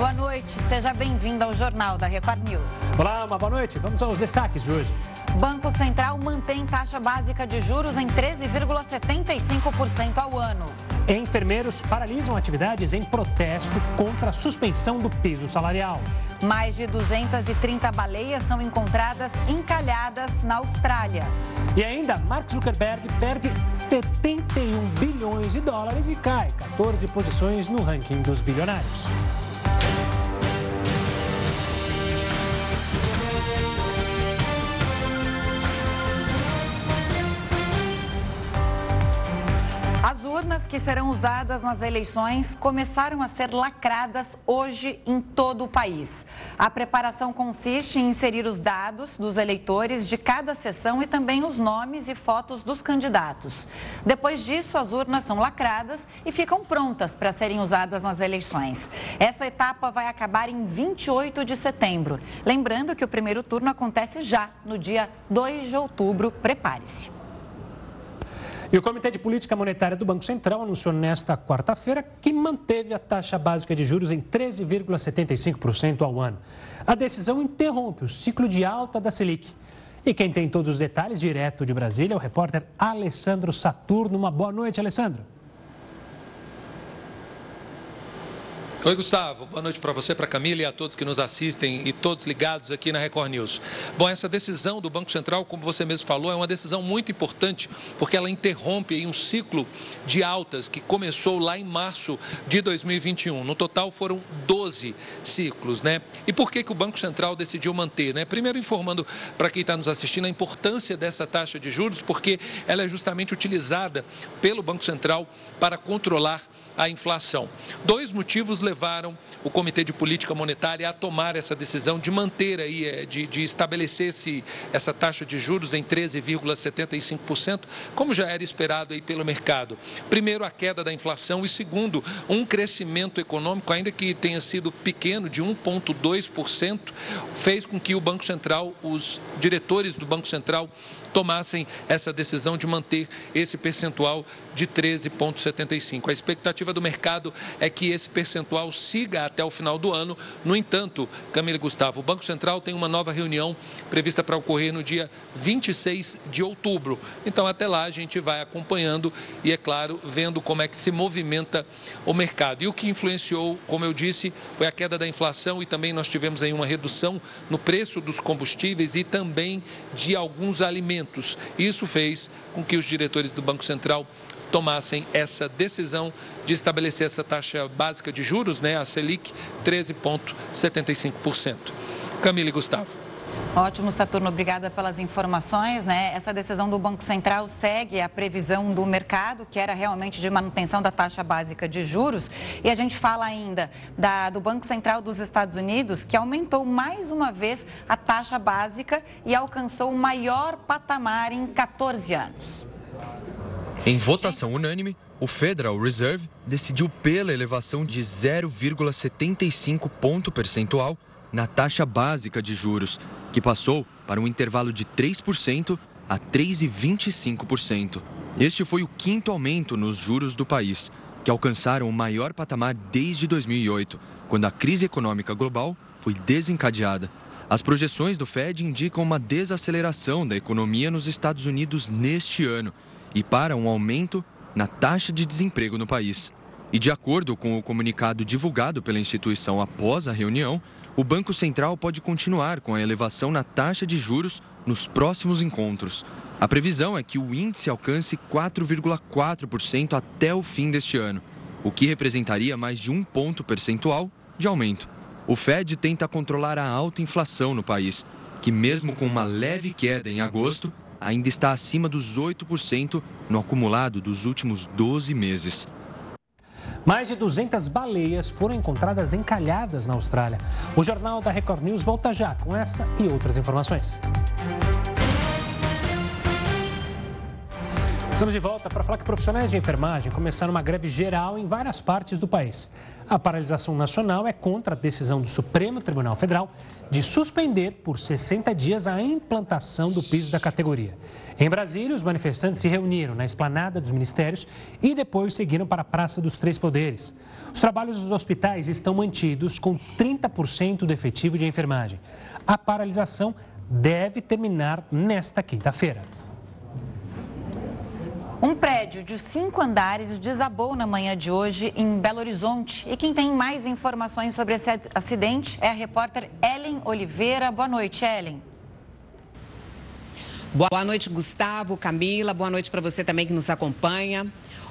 boa noite. Seja bem-vindo ao Jornal da Record News. Olá, uma boa noite. Vamos aos destaques de hoje. Banco Central mantém taxa básica de juros em 13,75% ao ano. Enfermeiros paralisam atividades em protesto contra a suspensão do piso salarial. Mais de 230 baleias são encontradas encalhadas na Austrália. E ainda, Mark Zuckerberg perde 71 bilhões de dólares e cai 14 posições no ranking dos bilionários. Urnas que serão usadas nas eleições começaram a ser lacradas hoje em todo o país. A preparação consiste em inserir os dados dos eleitores de cada sessão e também os nomes e fotos dos candidatos. Depois disso, as urnas são lacradas e ficam prontas para serem usadas nas eleições. Essa etapa vai acabar em 28 de setembro. Lembrando que o primeiro turno acontece já no dia 2 de outubro. Prepare-se. E o Comitê de Política Monetária do Banco Central anunciou nesta quarta-feira que manteve a taxa básica de juros em 13,75% ao ano. A decisão interrompe o ciclo de alta da Selic. E quem tem todos os detalhes direto de Brasília é o repórter Alessandro Saturno. Uma boa noite, Alessandro. Oi, Gustavo. Boa noite para você, para Camila e a todos que nos assistem e todos ligados aqui na Record News. Bom, essa decisão do Banco Central, como você mesmo falou, é uma decisão muito importante porque ela interrompe um ciclo de altas que começou lá em março de 2021. No total foram 12 ciclos, né? E por que, que o Banco Central decidiu manter, né? Primeiro informando para quem está nos assistindo a importância dessa taxa de juros, porque ela é justamente utilizada pelo Banco Central para controlar a inflação. Dois motivos levaram o Comitê de Política Monetária a tomar essa decisão de manter aí, eh, de, de estabelecer esse, essa taxa de juros em 13,75%, como já era esperado aí pelo mercado. Primeiro, a queda da inflação e segundo, um crescimento econômico, ainda que tenha sido pequeno, de 1,2%, fez com que o Banco Central, os diretores do Banco Central, tomassem essa decisão de manter esse percentual de 13,75. A expectativa do mercado é que esse percentual siga até o final do ano. No entanto, Camila Gustavo, o Banco Central tem uma nova reunião prevista para ocorrer no dia 26 de outubro. Então, até lá, a gente vai acompanhando e, é claro, vendo como é que se movimenta o mercado. E o que influenciou, como eu disse, foi a queda da inflação e também nós tivemos aí uma redução no preço dos combustíveis e também de alguns alimentos. Isso fez com que os diretores do Banco Central tomassem essa decisão de estabelecer essa taxa básica de juros, né, a Selic, 13,75%. Camila e Gustavo. Ótimo, Saturno. Obrigada pelas informações. Né? Essa decisão do Banco Central segue a previsão do mercado, que era realmente de manutenção da taxa básica de juros. E a gente fala ainda da, do Banco Central dos Estados Unidos, que aumentou mais uma vez a taxa básica e alcançou o maior patamar em 14 anos. Em votação unânime, o Federal Reserve decidiu pela elevação de 0,75 ponto percentual na taxa básica de juros, que passou para um intervalo de 3% a 3,25%. Este foi o quinto aumento nos juros do país, que alcançaram o maior patamar desde 2008, quando a crise econômica global foi desencadeada. As projeções do Fed indicam uma desaceleração da economia nos Estados Unidos neste ano e para um aumento na taxa de desemprego no país. E de acordo com o comunicado divulgado pela instituição após a reunião, o Banco Central pode continuar com a elevação na taxa de juros nos próximos encontros. A previsão é que o índice alcance 4,4% até o fim deste ano, o que representaria mais de um ponto percentual de aumento. O Fed tenta controlar a alta inflação no país, que, mesmo com uma leve queda em agosto, ainda está acima dos 8% no acumulado dos últimos 12 meses. Mais de 200 baleias foram encontradas encalhadas na Austrália. O Jornal da Record News volta já com essa e outras informações. Estamos de volta para falar que profissionais de enfermagem começaram uma greve geral em várias partes do país. A paralisação nacional é contra a decisão do Supremo Tribunal Federal de suspender por 60 dias a implantação do piso da categoria. Em Brasília, os manifestantes se reuniram na esplanada dos ministérios e depois seguiram para a Praça dos Três Poderes. Os trabalhos dos hospitais estão mantidos com 30% do efetivo de enfermagem. A paralisação deve terminar nesta quinta-feira. Um prédio de cinco andares desabou na manhã de hoje em Belo Horizonte. E quem tem mais informações sobre esse acidente é a repórter Ellen Oliveira. Boa noite, Ellen. Boa noite, Gustavo, Camila. Boa noite para você também que nos acompanha.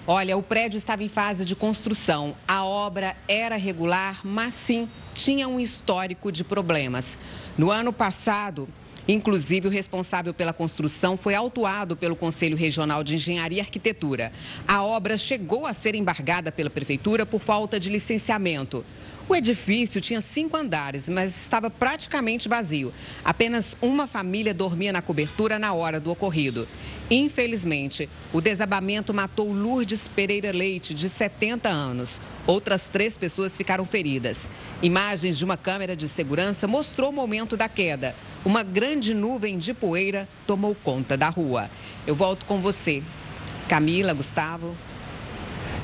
Olha, o prédio estava em fase de construção. A obra era regular, mas sim tinha um histórico de problemas. No ano passado, Inclusive, o responsável pela construção foi autuado pelo Conselho Regional de Engenharia e Arquitetura. A obra chegou a ser embargada pela Prefeitura por falta de licenciamento. O edifício tinha cinco andares, mas estava praticamente vazio. Apenas uma família dormia na cobertura na hora do ocorrido. Infelizmente, o desabamento matou Lourdes Pereira Leite, de 70 anos. Outras três pessoas ficaram feridas. Imagens de uma câmera de segurança mostrou o momento da queda. Uma grande nuvem de poeira tomou conta da rua. Eu volto com você. Camila, Gustavo.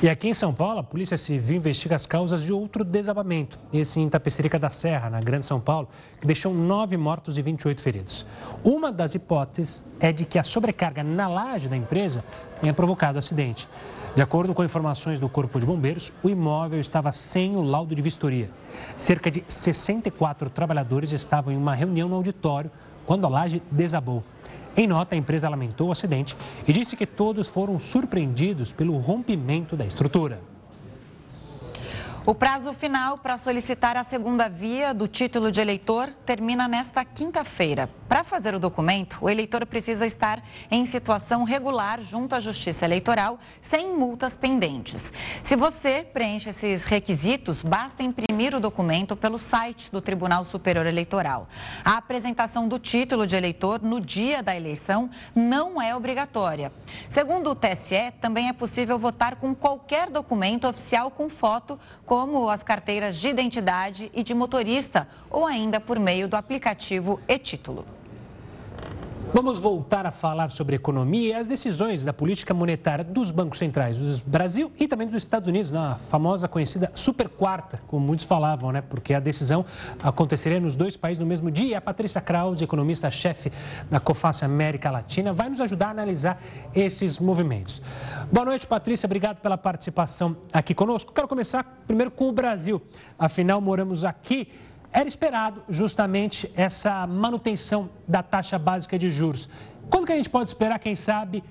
E aqui em São Paulo, a Polícia Civil investiga as causas de outro desabamento, esse em Tapecerica da Serra, na Grande São Paulo, que deixou nove mortos e 28 feridos. Uma das hipóteses é de que a sobrecarga na laje da empresa tenha provocado o acidente. De acordo com informações do Corpo de Bombeiros, o imóvel estava sem o laudo de vistoria. Cerca de 64 trabalhadores estavam em uma reunião no auditório quando a laje desabou. Em nota, a empresa lamentou o acidente e disse que todos foram surpreendidos pelo rompimento da estrutura. O prazo final para solicitar a segunda via do título de eleitor termina nesta quinta-feira. Para fazer o documento, o eleitor precisa estar em situação regular junto à Justiça Eleitoral, sem multas pendentes. Se você preenche esses requisitos, basta imprimir o documento pelo site do Tribunal Superior Eleitoral. A apresentação do título de eleitor no dia da eleição não é obrigatória. Segundo o TSE, também é possível votar com qualquer documento oficial com foto, como as carteiras de identidade e de motorista, ou ainda por meio do aplicativo e-título. Vamos voltar a falar sobre economia e as decisões da política monetária dos bancos centrais do Brasil e também dos Estados Unidos, na famosa conhecida super quarta, como muitos falavam, né? Porque a decisão aconteceria nos dois países no mesmo dia. A Patrícia Krause, economista-chefe da COFAS América Latina, vai nos ajudar a analisar esses movimentos. Boa noite, Patrícia. Obrigado pela participação aqui conosco. Quero começar primeiro com o Brasil. Afinal, moramos aqui era esperado justamente essa manutenção da taxa básica de juros. Quando que a gente pode esperar, quem sabe,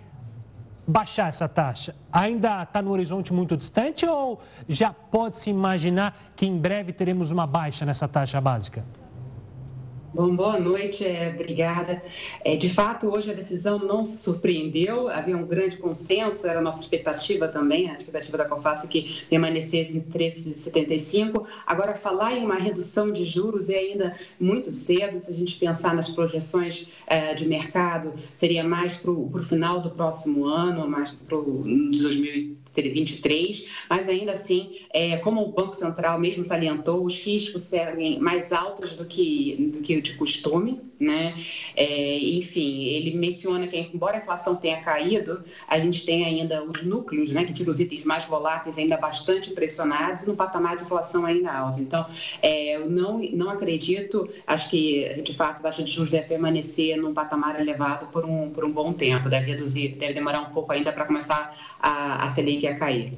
baixar essa taxa? Ainda está no horizonte muito distante ou já pode se imaginar que em breve teremos uma baixa nessa taxa básica? Bom, boa noite, é, obrigada. É, de fato, hoje a decisão não surpreendeu, havia um grande consenso, era a nossa expectativa também, a expectativa da COFAS que permanecesse em 13,75. Agora, falar em uma redução de juros é ainda muito cedo, se a gente pensar nas projeções é, de mercado, seria mais para o final do próximo ano, mais para o 2030. 23, mas ainda assim, é, como o Banco Central mesmo salientou, os riscos seguem mais altos do que, do que de costume, né? É, enfim, ele menciona que, embora a inflação tenha caído, a gente tem ainda os núcleos, né, que tiram os itens mais voláteis ainda bastante pressionados e no patamar de inflação ainda alto. Então, é, eu não, não acredito, acho que, de fato, a taxa de juros deve permanecer num patamar elevado por um, por um bom tempo, deve reduzir, deve demorar um pouco ainda para começar a, a Selic a cair.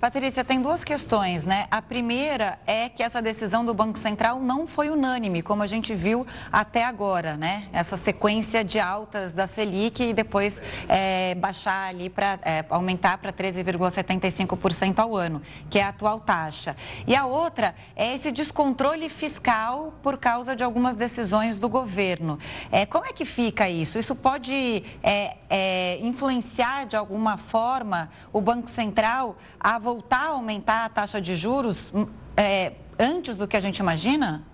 Patrícia, tem duas questões, né? A primeira é que essa decisão do Banco Central não foi unânime, como a gente viu até agora, né? Essa sequência de altas da Selic e depois é, baixar ali para é, aumentar para 13,75% ao ano, que é a atual taxa. E a outra é esse descontrole fiscal por causa de algumas decisões do governo. É, como é que fica isso? Isso pode é, é influenciar de alguma forma o Banco Central a voltar a aumentar a taxa de juros hum, é, antes do que a gente imagina?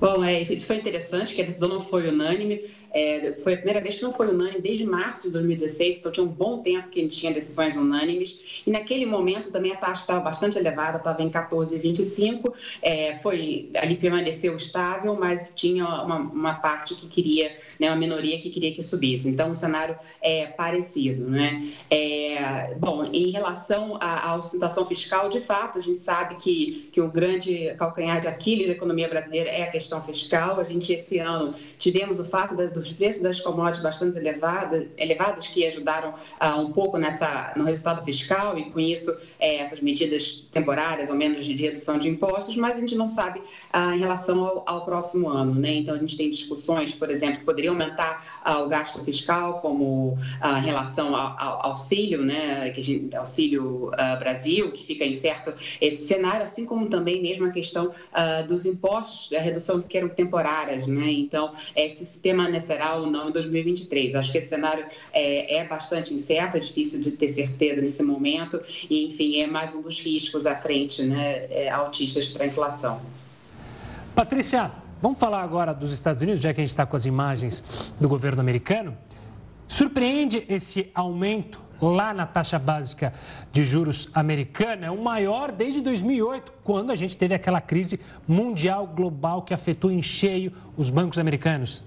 Bom, é, isso foi interessante, que a decisão não foi unânime. É, foi a primeira vez que não foi unânime desde março de 2016, então tinha um bom tempo que a gente tinha decisões unânimes. E naquele momento também a taxa estava bastante elevada, estava em 14,25. É, foi, ali permaneceu estável, mas tinha uma, uma parte que queria, né, uma minoria que queria que subisse. Então o cenário é parecido. Né? É, bom, em relação à situação fiscal, de fato, a gente sabe que, que o grande calcanhar de Aquiles da economia brasileira é a questão questão fiscal. A gente, esse ano, tivemos o fato dos preços das commodities bastante elevadas, elevados que ajudaram uh, um pouco nessa, no resultado fiscal e, com isso, é, essas medidas temporárias, ao menos de redução de impostos, mas a gente não sabe uh, em relação ao, ao, próximo ano. Né? Então, a gente tem discussões, por exemplo, que poderiam aumentar uh, o gasto fiscal, como em relação ao, ao, auxílio, né? que gente, auxílio Brasil, que fica incerto esse cenário, assim como também mesmo a questão dos impostos, a redução que eram temporárias, né? Então, é, se permanecerá ou não em 2023. Acho que esse cenário é, é bastante incerto, é difícil de ter certeza nesse momento, e, enfim, é mais um dos riscos à frente, né, é, autistas para a inflação. Patrícia, vamos falar agora dos Estados Unidos, já que a gente está com as imagens do governo americano. Surpreende esse aumento lá na taxa básica de juros americana é o maior desde 2008, quando a gente teve aquela crise mundial global que afetou em cheio os bancos americanos.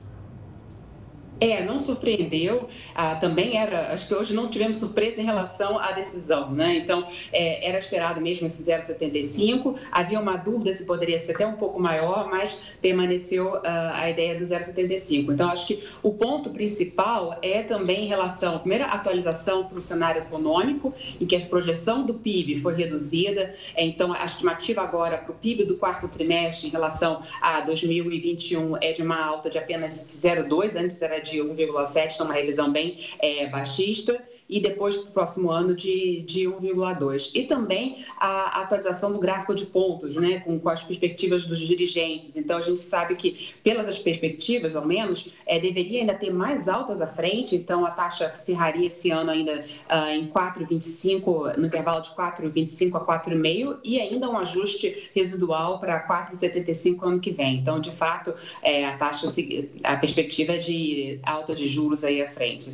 É, não surpreendeu. Ah, também era, acho que hoje não tivemos surpresa em relação à decisão, né? Então, é, era esperado mesmo esse 0,75. Havia uma dúvida se poderia ser até um pouco maior, mas permaneceu ah, a ideia do 0,75. Então, acho que o ponto principal é também em relação, primeira atualização para o cenário econômico, em que a projeção do PIB foi reduzida. Então, a estimativa agora para o PIB do quarto trimestre em relação a 2021 é de uma alta de apenas 0,2, antes era de de 1,7, então uma revisão bem é, baixista, e depois para o próximo ano de, de 1,2. E também a atualização do gráfico de pontos, né, com, com as perspectivas dos dirigentes. Então, a gente sabe que, pelas perspectivas, ao menos, é, deveria ainda ter mais altas à frente, então a taxa cerraria esse ano ainda uh, em 4,25, no intervalo de 4,25 a 4,5, e ainda um ajuste residual para 4,75 ano que vem. Então, de fato, é, a taxa, a perspectiva é alta de juros aí à frente.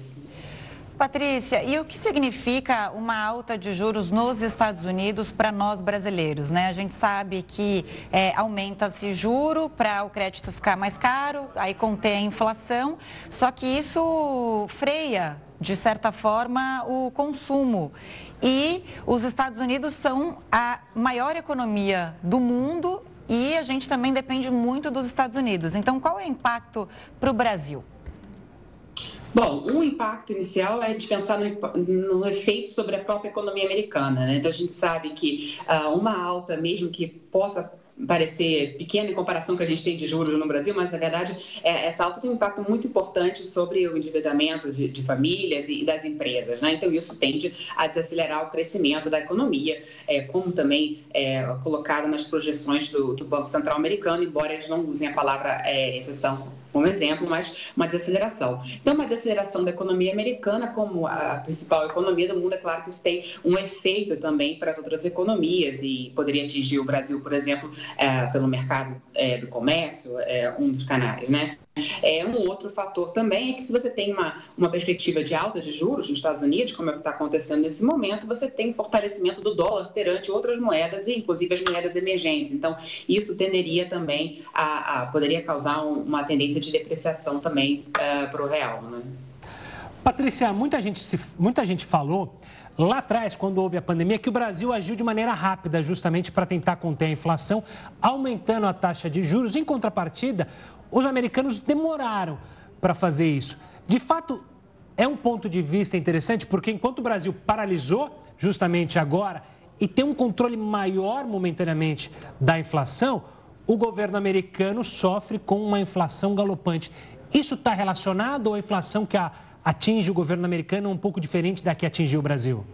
Patrícia, e o que significa uma alta de juros nos Estados Unidos para nós brasileiros? Né? A gente sabe que é, aumenta-se juro para o crédito ficar mais caro, aí conter a inflação, só que isso freia, de certa forma, o consumo. E os Estados Unidos são a maior economia do mundo e a gente também depende muito dos Estados Unidos. Então, qual é o impacto para o Brasil? Bom, um impacto inicial é de pensar no, no, efeito sobre a própria economia americana. Né? Então, a gente sabe que uh, uma alta, mesmo que possa parecer pequena em comparação com a gente tem de juros no Brasil, mas na verdade é, essa alta tem um impacto muito importante sobre o endividamento de, de famílias e, das empresas, né? Então isso tende a desacelerar o crescimento da economia, é, como também é colocado nas projeções do, do, Banco Central Americano, embora eles não usem a palavra é, recessão como exemplo, mas uma desaceleração. Então, uma desaceleração da economia americana, como a principal economia do mundo, é claro que isso tem um efeito também para as outras economias e poderia atingir o Brasil, por exemplo, é, pelo mercado é, do comércio, é um dos canais, né? É, um outro fator também é que se você tem uma, uma perspectiva de alta de juros nos Estados Unidos, como é que está acontecendo nesse momento, você tem fortalecimento do dólar perante outras moedas, e inclusive as moedas emergentes. Então, isso tenderia também a, a poderia causar um, uma tendência de depreciação também uh, é, para o real. Né? Patrícia, muita gente, se, muita gente falou lá atrás, quando houve a pandemia, que o Brasil agiu de maneira rápida, justamente para tentar conter a inflação, aumentando a taxa de juros. Em contrapartida, os americanos demoraram para fazer isso. De fato, é um ponto de vista interessante, porque enquanto o Brasil paralisou justamente agora e tem um controle maior momentaneamente da inflação, o governo americano sofre com uma inflação galopante. Isso está relacionado ou a inflação que a atinge o governo americano é um pouco diferente da que atingiu o Brasil?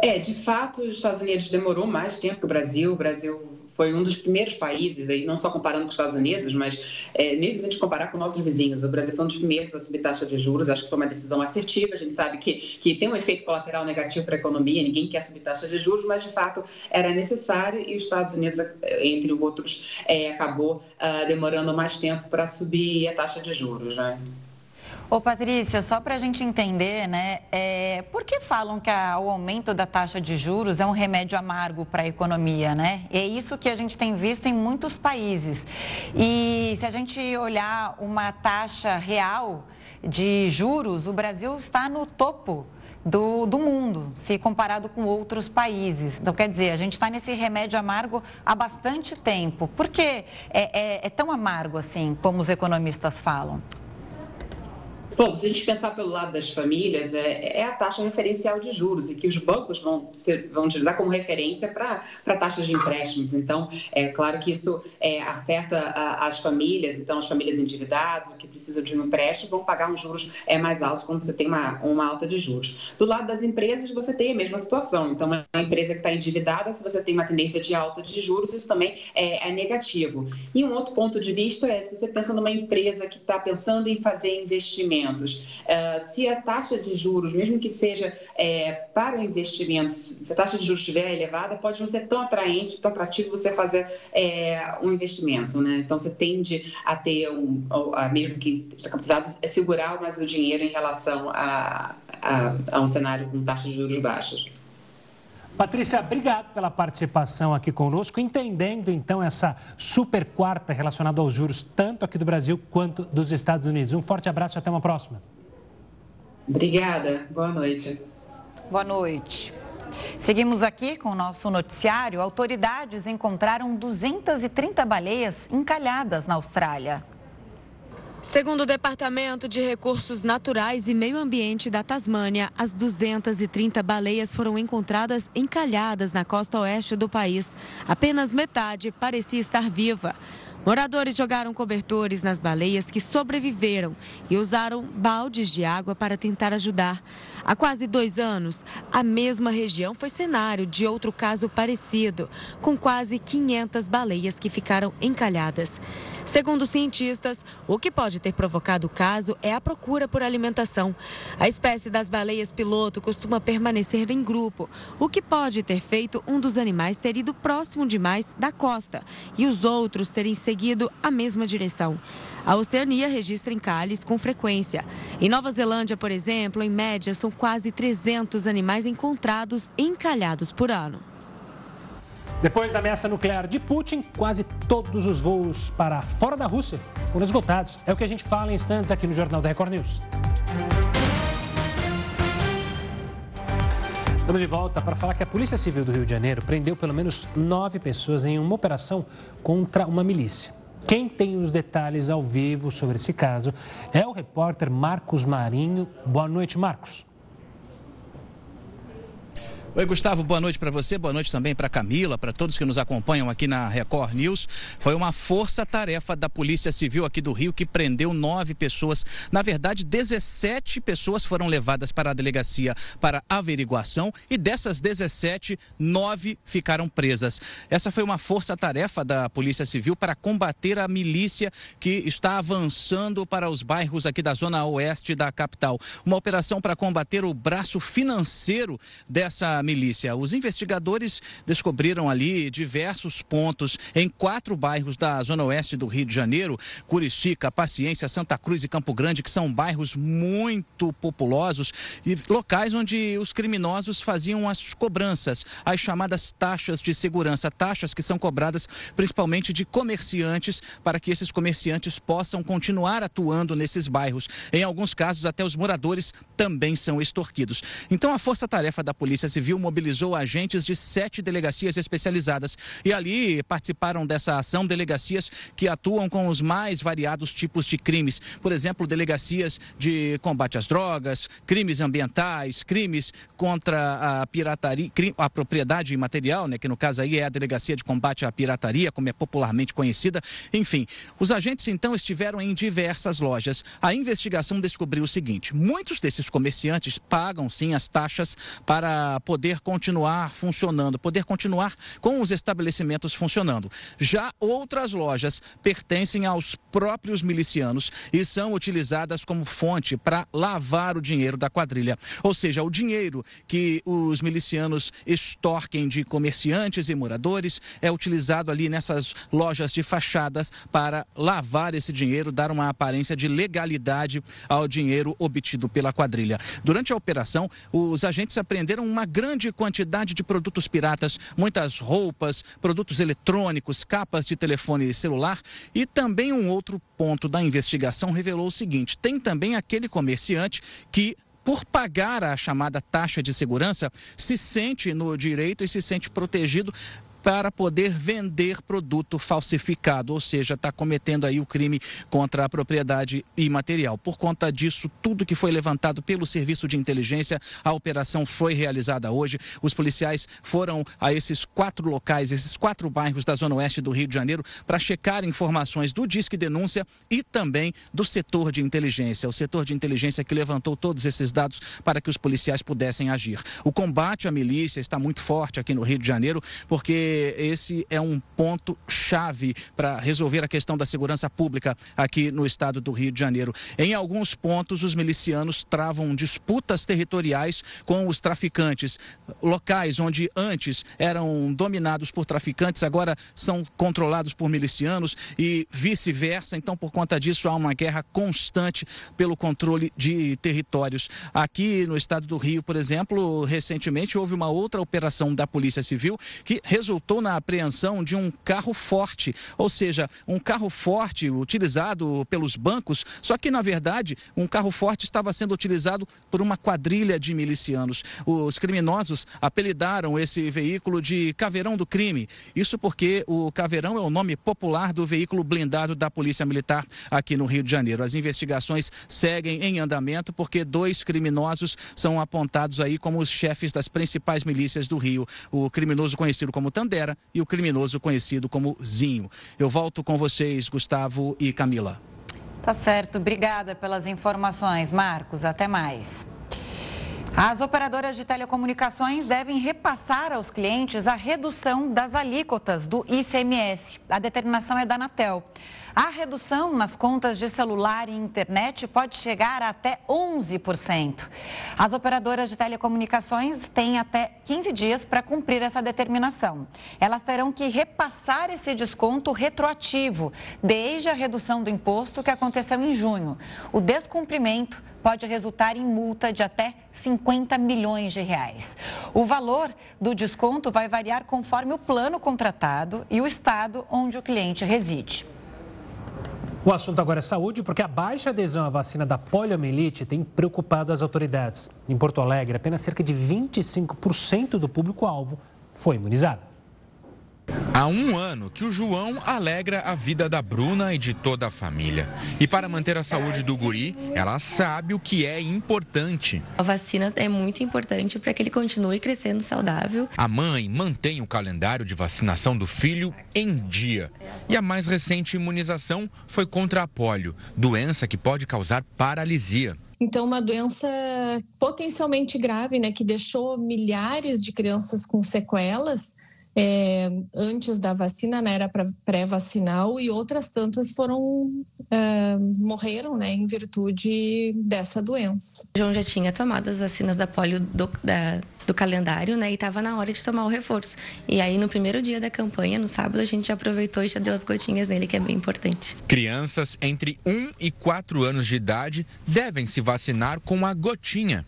É, de fato, os Estados Unidos demorou mais tempo que o Brasil. O Brasil foi um dos primeiros países, aí, não só comparando com os Estados Unidos, mas é, mesmo se a gente comparar com nossos vizinhos, o Brasil foi um dos primeiros a subir taxa de juros, acho que foi uma decisão assertiva, a gente sabe que, que tem um efeito colateral negativo para a economia, ninguém quer subir taxa de juros, mas de fato era necessário e os Estados Unidos, entre outros, é, acabou uh, demorando mais tempo para subir a taxa de juros. Né? Ô Patrícia, só para a gente entender, né, é, por que falam que a, o aumento da taxa de juros é um remédio amargo para a economia, né? É isso que a gente tem visto em muitos países. E se a gente olhar uma taxa real de juros, o Brasil está no topo do, do, mundo, se comparado com outros países. Então, quer dizer, a gente está nesse remédio amargo há bastante tempo. Por que é, é, é tão amargo assim, como os economistas falam? Bom, se a gente pensar pelo lado das famílias, é, é a taxa referencial de juros e que os bancos vão, ser, vão utilizar como referência para taxas de empréstimos. Então, é claro que isso é, afeta a, as famílias, então as famílias endividadas, que precisam de um empréstimo, vão pagar uns juros é, mais altos quando você tem uma, uma alta de juros. Do lado das empresas, você tem a mesma situação. Então, uma empresa que está endividada, se você tem uma tendência de alta de juros, isso também é, é negativo. E um outro ponto de vista é, se você pensa numa empresa que está pensando em fazer investimento, investimentos. Uh, se a taxa de juros, mesmo que seja é, para o investimento, se a taxa de juros estiver elevada, pode não ser tão atraente, tão atrativo você fazer é, um investimento. Né? Então, você tende a ter, um, mesmo que está capitalizado, é segurar mais o dinheiro em relação a, a, a um cenário com taxas de juros baixas. Patrícia, obrigado pela participação aqui conosco, entendendo então essa super quarta relacionada aos juros, tanto aqui do Brasil quanto dos Estados Unidos. Um forte abraço e até uma próxima. Obrigada, boa noite. Boa noite. Seguimos aqui com o nosso noticiário. Autoridades encontraram 230 baleias encalhadas na Austrália. Segundo o Departamento de Recursos Naturais e Meio Ambiente da Tasmânia, as 230 baleias foram encontradas encalhadas na costa oeste do país. Apenas metade parecia estar viva. Moradores jogaram cobertores nas baleias que sobreviveram e usaram baldes de água para tentar ajudar. Há quase dois anos, a mesma região foi cenário de outro caso parecido, com quase 500 baleias que ficaram encalhadas. Segundo cientistas, o que pode ter provocado o caso é a procura por alimentação. A espécie das baleias piloto costuma permanecer em grupo, o que pode ter feito um dos animais ter ido próximo demais da costa e os outros terem seguido a mesma direção. A Oceania registra encalhes com frequência. Em Nova Zelândia, por exemplo, em média, são quase 300 animais encontrados encalhados por ano. Depois da ameaça nuclear de Putin, quase todos os voos para fora da Rússia foram esgotados. É o que a gente fala em instantes aqui no Jornal da Record News. Estamos de volta para falar que a Polícia Civil do Rio de Janeiro prendeu pelo menos nove pessoas em uma operação contra uma milícia. Quem tem os detalhes ao vivo sobre esse caso é o repórter Marcos Marinho. Boa noite, Marcos. Oi, Gustavo, boa noite para você, boa noite também para Camila, para todos que nos acompanham aqui na Record News. Foi uma força-tarefa da Polícia Civil aqui do Rio que prendeu nove pessoas. Na verdade, 17 pessoas foram levadas para a delegacia para averiguação e dessas 17, nove ficaram presas. Essa foi uma força-tarefa da Polícia Civil para combater a milícia que está avançando para os bairros aqui da zona oeste da capital. Uma operação para combater o braço financeiro dessa milícia. Os investigadores descobriram ali diversos pontos em quatro bairros da zona oeste do Rio de Janeiro, Curicica, Paciência, Santa Cruz e Campo Grande, que são bairros muito populosos e locais onde os criminosos faziam as cobranças, as chamadas taxas de segurança, taxas que são cobradas principalmente de comerciantes para que esses comerciantes possam continuar atuando nesses bairros. Em alguns casos, até os moradores também são extorquidos. Então, a força-tarefa da Polícia Civil Civil mobilizou agentes de sete delegacias especializadas. E ali participaram dessa ação delegacias que atuam com os mais variados tipos de crimes. Por exemplo, delegacias de combate às drogas, crimes ambientais, crimes contra a pirataria, a propriedade imaterial, né, que no caso aí é a delegacia de combate à pirataria, como é popularmente conhecida. Enfim, os agentes então estiveram em diversas lojas. A investigação descobriu o seguinte: muitos desses comerciantes pagam sim as taxas para poder poder continuar funcionando, poder continuar com os estabelecimentos funcionando. Já outras lojas pertencem aos próprios milicianos e são utilizadas como fonte para lavar o dinheiro da quadrilha. Ou seja, o dinheiro que os milicianos extorquem de comerciantes e moradores é utilizado ali nessas lojas de fachadas para lavar esse dinheiro, dar uma aparência de legalidade ao dinheiro obtido pela quadrilha. Durante a operação, os agentes apreenderam uma grande quantidade de produtos piratas, muitas roupas, produtos eletrônicos, capas de telefone celular. E também um outro ponto da investigação revelou o seguinte: tem também aquele comerciante que por pagar a chamada taxa de segurança, se sente no direito e se sente protegido para poder vender produto falsificado, ou seja, está cometendo aí o crime contra a propriedade imaterial. Por conta disso, tudo que foi levantado pelo Serviço de Inteligência, a operação foi realizada hoje. Os policiais foram a esses quatro locais, esses quatro bairros da Zona Oeste do Rio de Janeiro, para checar informações do Disque Denúncia e também do setor de inteligência. O setor de inteligência que levantou todos esses dados para que os policiais pudessem agir. O combate à milícia está muito forte aqui no Rio de Janeiro, porque esse é um ponto chave para resolver a questão da segurança pública aqui no estado do Rio de Janeiro. Em alguns pontos, os milicianos travam disputas territoriais com os traficantes. Locais onde antes eram dominados por traficantes, agora são controlados por milicianos e vice-versa. Então, por conta disso, há uma guerra constante pelo controle de territórios. Aqui no estado do Rio, por exemplo, recentemente houve uma outra operação da Polícia Civil que resultou resultou na apreensão de um carro forte, ou seja, um carro forte utilizado pelos bancos, só que na verdade um carro forte estava sendo utilizado por uma quadrilha de milicianos. Os criminosos apelidaram esse veículo de Caveirão do Crime. Isso porque o Caveirão é o nome popular do veículo blindado da Polícia Militar aqui no Rio de Janeiro. As investigações seguem em andamento porque dois criminosos são apontados aí como os chefes das principais milícias do Rio. O criminoso conhecido como Tandem e o criminoso conhecido como Zinho. Eu volto com vocês, Gustavo e Camila. Tá certo. Obrigada pelas informações, Marcos. Até mais. As operadoras de telecomunicações devem repassar aos clientes a redução das alíquotas do ICMS. A determinação é da Anatel. A redução nas contas de celular e internet pode chegar a até 11%. As operadoras de telecomunicações têm até 15 dias para cumprir essa determinação. Elas terão que repassar esse desconto retroativo, desde a redução do imposto que aconteceu em junho. O descumprimento pode resultar em multa de até 50 milhões de reais. O valor do desconto vai variar conforme o plano contratado e o estado onde o cliente reside. O assunto agora é saúde, porque a baixa adesão à vacina da poliomielite tem preocupado as autoridades. Em Porto Alegre, apenas cerca de 25% do público-alvo foi imunizado. Há um ano que o João alegra a vida da Bruna e de toda a família. E para manter a saúde do guri, ela sabe o que é importante. A vacina é muito importante para que ele continue crescendo saudável. A mãe mantém o calendário de vacinação do filho em dia. E a mais recente imunização foi contra a polio, doença que pode causar paralisia. Então, uma doença potencialmente grave, né, que deixou milhares de crianças com sequelas é, antes da vacina, né, era pré-vacinal, e outras tantas foram é, morreram né, em virtude dessa doença. João já tinha tomado as vacinas da polio do, da, do calendário, né, e estava na hora de tomar o reforço. E aí, no primeiro dia da campanha, no sábado, a gente já aproveitou e já deu as gotinhas nele, que é bem importante. Crianças entre 1 e 4 anos de idade devem se vacinar com a gotinha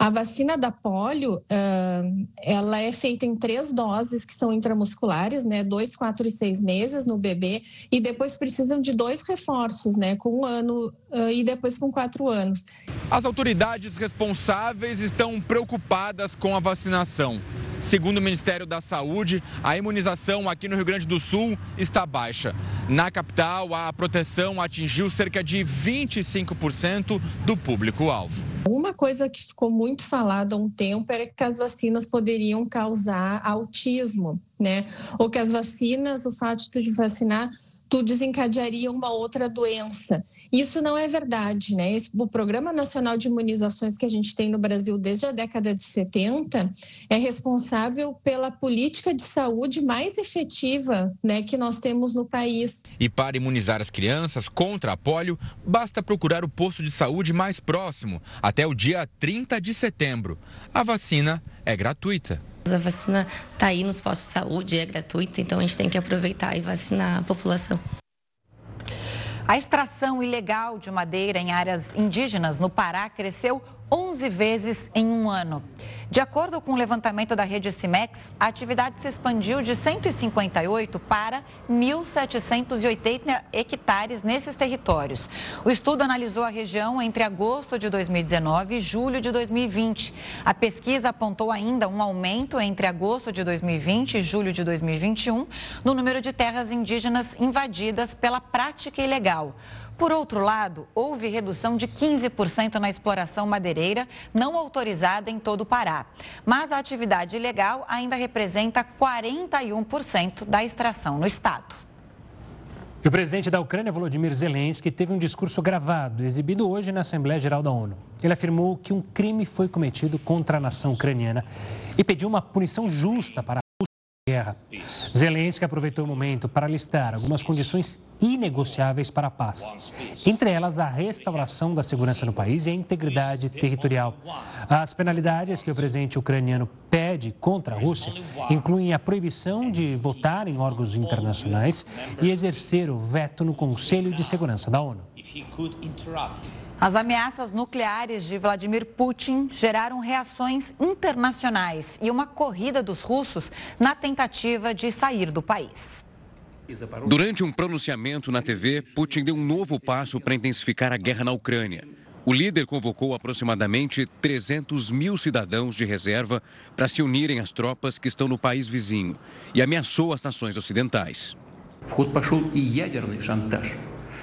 a vacina da polio, uh, ela é feita em três doses que são intramusculares, né? Dois, quatro e seis meses no bebê e depois precisam de dois reforços, né? Com um ano uh, e depois com quatro anos. As autoridades responsáveis estão preocupadas com a vacinação. Segundo o Ministério da Saúde, a imunização aqui no Rio Grande do Sul está baixa. Na capital, a proteção atingiu cerca de 25% do público-alvo. Uma coisa que ficou muito falada há um tempo era que as vacinas poderiam causar autismo, né? Ou que as vacinas, o fato de vacinar tu desencadearia uma outra doença. Isso não é verdade, né? O Programa Nacional de Imunizações que a gente tem no Brasil desde a década de 70 é responsável pela política de saúde mais efetiva né, que nós temos no país. E para imunizar as crianças contra a polio, basta procurar o posto de saúde mais próximo até o dia 30 de setembro. A vacina é gratuita. A vacina está aí nos postos de saúde, é gratuita, então a gente tem que aproveitar e vacinar a população. A extração ilegal de madeira em áreas indígenas no Pará cresceu 11 vezes em um ano. De acordo com o levantamento da rede Cimex, a atividade se expandiu de 158 para 1.780 hectares nesses territórios. O estudo analisou a região entre agosto de 2019 e julho de 2020. A pesquisa apontou ainda um aumento entre agosto de 2020 e julho de 2021 no número de terras indígenas invadidas pela prática ilegal. Por outro lado, houve redução de 15% na exploração madeireira não autorizada em todo o Pará. Mas a atividade ilegal ainda representa 41% da extração no estado. E o presidente da Ucrânia, Volodymyr Zelensky, teve um discurso gravado, exibido hoje na Assembleia Geral da ONU. Ele afirmou que um crime foi cometido contra a nação ucraniana e pediu uma punição justa para guerra. Zelensky aproveitou o momento para listar algumas condições inegociáveis para a paz, entre elas a restauração da segurança no país e a integridade territorial. As penalidades que o presidente ucraniano pede contra a Rússia incluem a proibição de votar em órgãos internacionais e exercer o veto no Conselho de Segurança da ONU. As ameaças nucleares de Vladimir Putin geraram reações internacionais e uma corrida dos russos na tentativa de sair do país. Durante um pronunciamento na TV, Putin deu um novo passo para intensificar a guerra na Ucrânia. O líder convocou aproximadamente 300 mil cidadãos de reserva para se unirem às tropas que estão no país vizinho e ameaçou as nações ocidentais.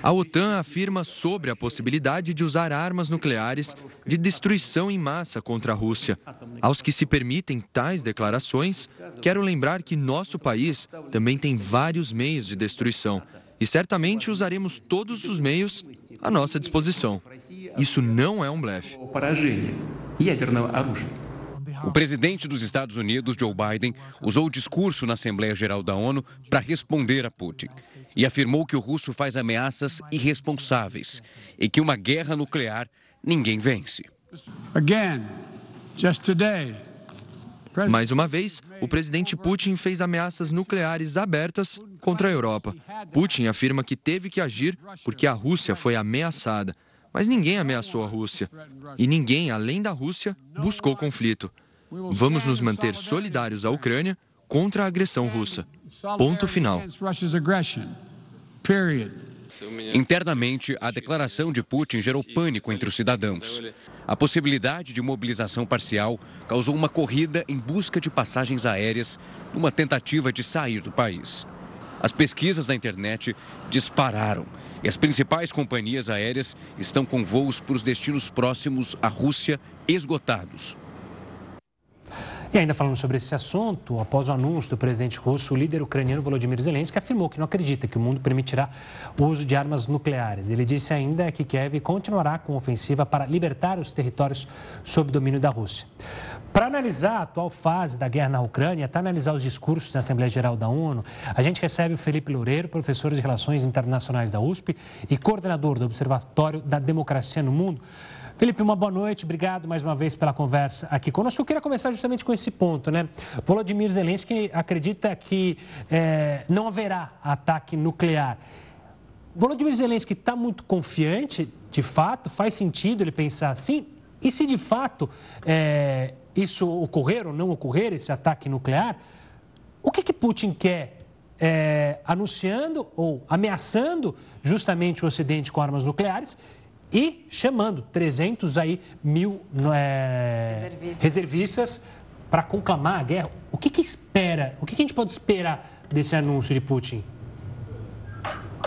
A OTAN afirma sobre a possibilidade de usar armas nucleares de destruição em massa contra a Rússia. Aos que se permitem tais declarações, quero lembrar que nosso país também tem vários meios de destruição e certamente usaremos todos os meios à nossa disposição. Isso não é um blefe. O presidente dos Estados Unidos, Joe Biden, usou o discurso na Assembleia Geral da ONU para responder a Putin e afirmou que o russo faz ameaças irresponsáveis e que uma guerra nuclear ninguém vence. Mais uma vez, o presidente Putin fez ameaças nucleares abertas contra a Europa. Putin afirma que teve que agir porque a Rússia foi ameaçada. Mas ninguém ameaçou a Rússia. E ninguém, além da Rússia, buscou conflito. Vamos nos manter solidários à Ucrânia contra a agressão russa. Ponto final. Internamente, a declaração de Putin gerou pânico entre os cidadãos. A possibilidade de mobilização parcial causou uma corrida em busca de passagens aéreas numa tentativa de sair do país. As pesquisas na internet dispararam e as principais companhias aéreas estão com voos para os destinos próximos à Rússia esgotados. E ainda falando sobre esse assunto, após o anúncio do presidente russo, o líder ucraniano Volodymyr Zelensky afirmou que não acredita que o mundo permitirá o uso de armas nucleares. Ele disse ainda que Kiev continuará com ofensiva para libertar os territórios sob domínio da Rússia. Para analisar a atual fase da guerra na Ucrânia, até analisar os discursos na Assembleia Geral da ONU, a gente recebe o Felipe Loureiro, professor de Relações Internacionais da USP e coordenador do Observatório da Democracia no Mundo. Felipe, uma boa noite, obrigado mais uma vez pela conversa aqui conosco. Eu queria começar justamente com esse ponto, né? Volodymyr Zelensky acredita que é, não haverá ataque nuclear. Volodymyr Zelensky está muito confiante, de fato, faz sentido ele pensar assim? E se de fato é, isso ocorrer ou não ocorrer, esse ataque nuclear, o que, que Putin quer é, anunciando ou ameaçando justamente o Ocidente com armas nucleares e chamando 300 aí mil é, reservistas, reservistas para conclamar a guerra. O que, que espera? O que, que a gente pode esperar desse anúncio de Putin?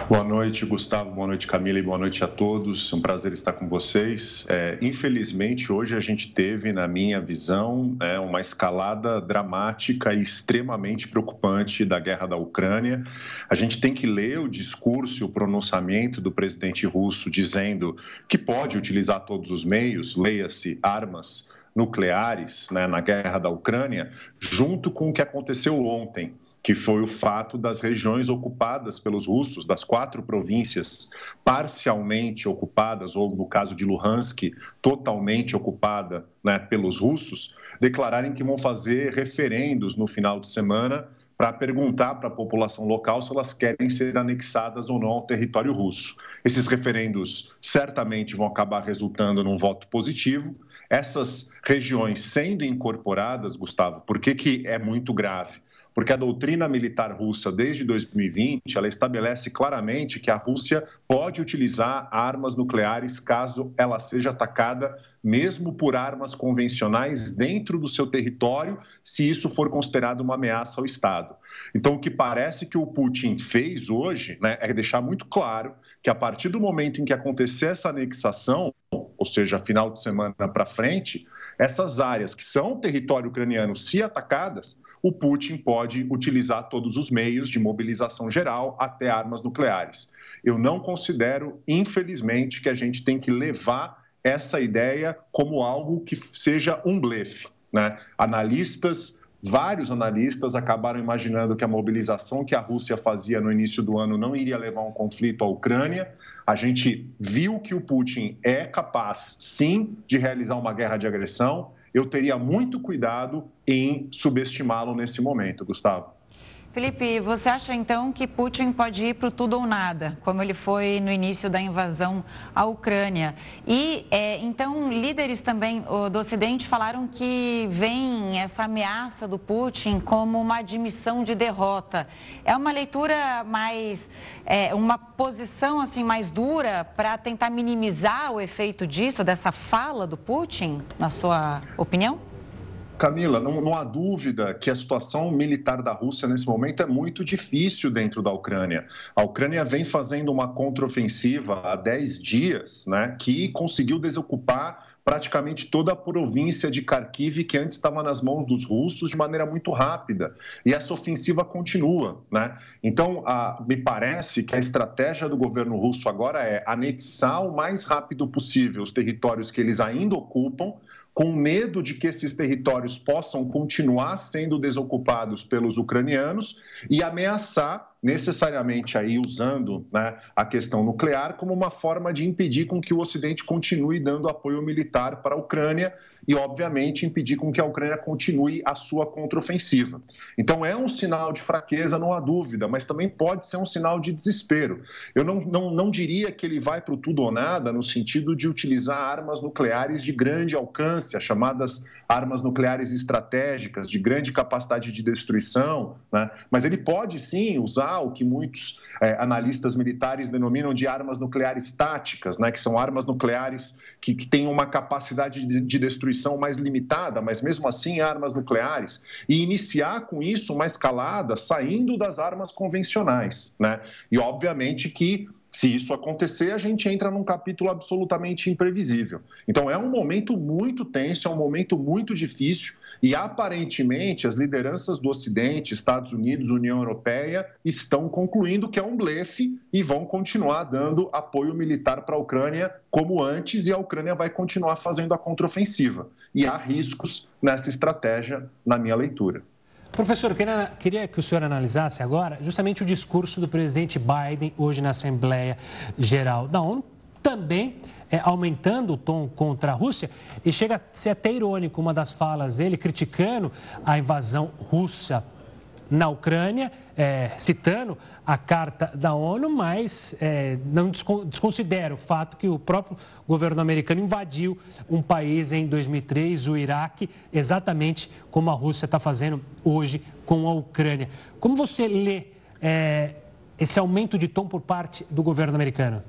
Boa noite, Gustavo. Boa noite, Camila. E boa noite a todos. Um prazer estar com vocês. É, infelizmente, hoje a gente teve, na minha visão, é, uma escalada dramática e extremamente preocupante da guerra da Ucrânia. A gente tem que ler o discurso e o pronunciamento do presidente russo dizendo que pode utilizar todos os meios, leia-se armas nucleares né, na guerra da Ucrânia, junto com o que aconteceu ontem que foi o fato das regiões ocupadas pelos russos, das quatro províncias parcialmente ocupadas, ou no caso de Luhansk, totalmente ocupada né, pelos russos, declararem que vão fazer referendos no final de semana para perguntar para a população local se elas querem ser anexadas ou não ao território russo. Esses referendos certamente vão acabar resultando num voto positivo. Essas regiões sendo incorporadas, Gustavo, por que, que é muito grave? Porque a doutrina militar russa desde 2020 ela estabelece claramente que a Rússia pode utilizar armas nucleares caso ela seja atacada mesmo por armas convencionais dentro do seu território, se isso for considerado uma ameaça ao Estado. Então, o que parece que o Putin fez hoje né, é deixar muito claro que a partir do momento em que acontecer essa anexação, ou seja, final de semana para frente, essas áreas que são território ucraniano, se atacadas, o Putin pode utilizar todos os meios de mobilização geral até armas nucleares. Eu não considero, infelizmente, que a gente tem que levar essa ideia como algo que seja um blefe. Né? Analistas Vários analistas acabaram imaginando que a mobilização que a Rússia fazia no início do ano não iria levar um conflito à Ucrânia. A gente viu que o Putin é capaz, sim, de realizar uma guerra de agressão eu teria muito cuidado em subestimá-lo nesse momento, Gustavo. Felipe, você acha então que Putin pode ir para o tudo ou nada, como ele foi no início da invasão à Ucrânia? E é, então líderes também do Ocidente falaram que vem essa ameaça do Putin como uma admissão de derrota. É uma leitura mais, é, uma posição assim mais dura para tentar minimizar o efeito disso, dessa fala do Putin, na sua opinião? Camila, não, não, há dúvida que a situação militar da Rússia nesse momento é muito difícil dentro da Ucrânia. A Ucrânia vem fazendo uma contraofensiva há 10 dias, né, que conseguiu desocupar praticamente toda a província de Kharkiv, que antes estava nas mãos dos russos, de maneira muito rápida. E essa ofensiva continua. Né? Então, a, me parece que a estratégia do governo russo agora é anexar o mais rápido possível os territórios que eles ainda ocupam, com medo de que esses territórios possam continuar sendo desocupados pelos ucranianos e ameaçar necessariamente aí usando né, a questão nuclear como uma forma de impedir com que o Ocidente continue dando apoio militar para a Ucrânia e, obviamente, impedir com que a Ucrânia continue a sua contraofensiva. Então, é um sinal de fraqueza, não há dúvida, mas também pode ser um sinal de desespero. Eu não, não, não diria que ele vai para o tudo ou nada no sentido de utilizar armas nucleares de grande alcance, as chamadas armas nucleares estratégicas de grande capacidade de destruição, né? mas ele pode sim usar o que muitos é, analistas militares denominam de armas nucleares táticas, né? que são armas nucleares que, que têm uma capacidade de, de destruição mais limitada, mas mesmo assim armas nucleares, e iniciar com isso uma escalada saindo das armas convencionais. Né? E obviamente que se isso acontecer, a gente entra num capítulo absolutamente imprevisível. Então, é um momento muito tenso, é um momento muito difícil. E aparentemente as lideranças do Ocidente, Estados Unidos, União Europeia, estão concluindo que é um blefe e vão continuar dando apoio militar para a Ucrânia como antes, e a Ucrânia vai continuar fazendo a contraofensiva. E há riscos nessa estratégia, na minha leitura. Professor, queria, queria que o senhor analisasse agora justamente o discurso do presidente Biden hoje na Assembleia Geral da ONU, também é, aumentando o tom contra a Rússia, e chega a ser até irônico uma das falas dele criticando a invasão russa na Ucrânia, é, citando a carta da ONU, mas é, não desconsidera o fato que o próprio governo americano invadiu um país em 2003, o Iraque, exatamente como a Rússia está fazendo hoje com a Ucrânia. Como você lê é, esse aumento de tom por parte do governo americano?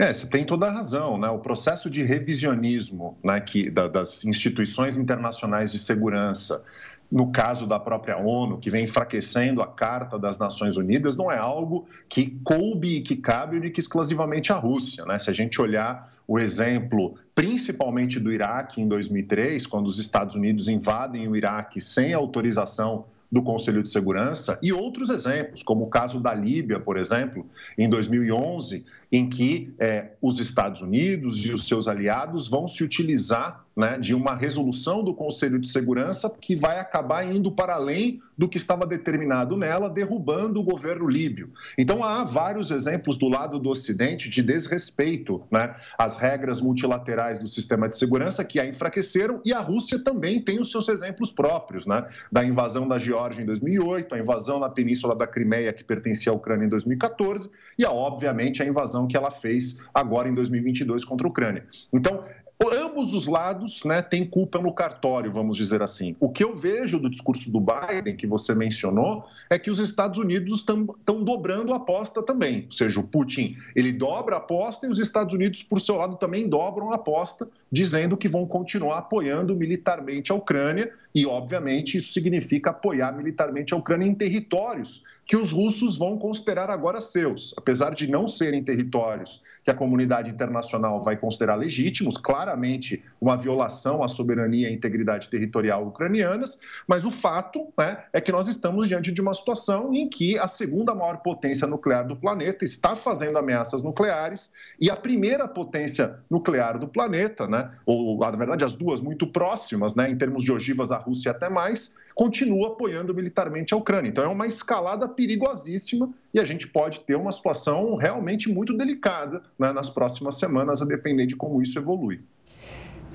É, você tem toda a razão, né? O processo de revisionismo né, que, da, das instituições internacionais de segurança no caso da própria ONU, que vem enfraquecendo a Carta das Nações Unidas, não é algo que coube e que cabe única exclusivamente à Rússia. Né? Se a gente olhar o exemplo, principalmente do Iraque em 2003, quando os Estados Unidos invadem o Iraque sem autorização do Conselho de Segurança, e outros exemplos, como o caso da Líbia, por exemplo, em 2011, em que é, os Estados Unidos e os seus aliados vão se utilizar né, de uma resolução do Conselho de Segurança que vai acabar indo para além do que estava determinado nela, derrubando o governo líbio. Então, há vários exemplos do lado do Ocidente de desrespeito né, às regras multilaterais do sistema de segurança que a enfraqueceram, e a Rússia também tem os seus exemplos próprios, né, da invasão da Geórgia em 2008, a invasão na península da Crimeia, que pertencia à Ucrânia, em 2014, e, obviamente, a invasão que ela fez agora em 2022 contra a Ucrânia. Então, ambos os lados né, têm culpa no cartório, vamos dizer assim. O que eu vejo do discurso do Biden, que você mencionou, é que os Estados Unidos estão dobrando a aposta também. Ou seja, o Putin ele dobra a aposta e os Estados Unidos, por seu lado, também dobram a aposta, dizendo que vão continuar apoiando militarmente a Ucrânia. E, obviamente, isso significa apoiar militarmente a Ucrânia em territórios que os russos vão considerar agora seus, apesar de não serem territórios que a comunidade internacional vai considerar legítimos, claramente uma violação à soberania e integridade territorial ucranianas, mas o fato né, é que nós estamos diante de uma situação em que a segunda maior potência nuclear do planeta está fazendo ameaças nucleares e a primeira potência nuclear do planeta, né, ou na verdade as duas muito próximas, né, em termos de ogivas, a Rússia até mais, continua apoiando militarmente a Ucrânia. Então é uma escalada perigosíssima e a gente pode ter uma situação realmente muito delicada né, nas próximas semanas, a depender de como isso evolui.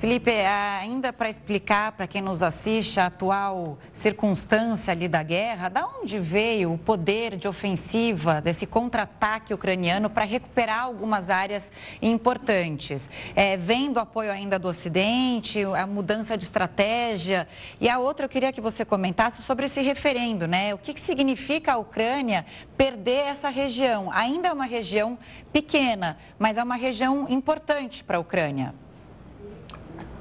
Felipe, ainda para explicar para quem nos assiste a atual circunstância ali da guerra, da onde veio o poder de ofensiva desse contra-ataque ucraniano para recuperar algumas áreas importantes? É, vem apoio ainda do Ocidente, a mudança de estratégia. E a outra, eu queria que você comentasse sobre esse referendo, né? O que, que significa a Ucrânia perder essa região? Ainda é uma região pequena, mas é uma região importante para a Ucrânia.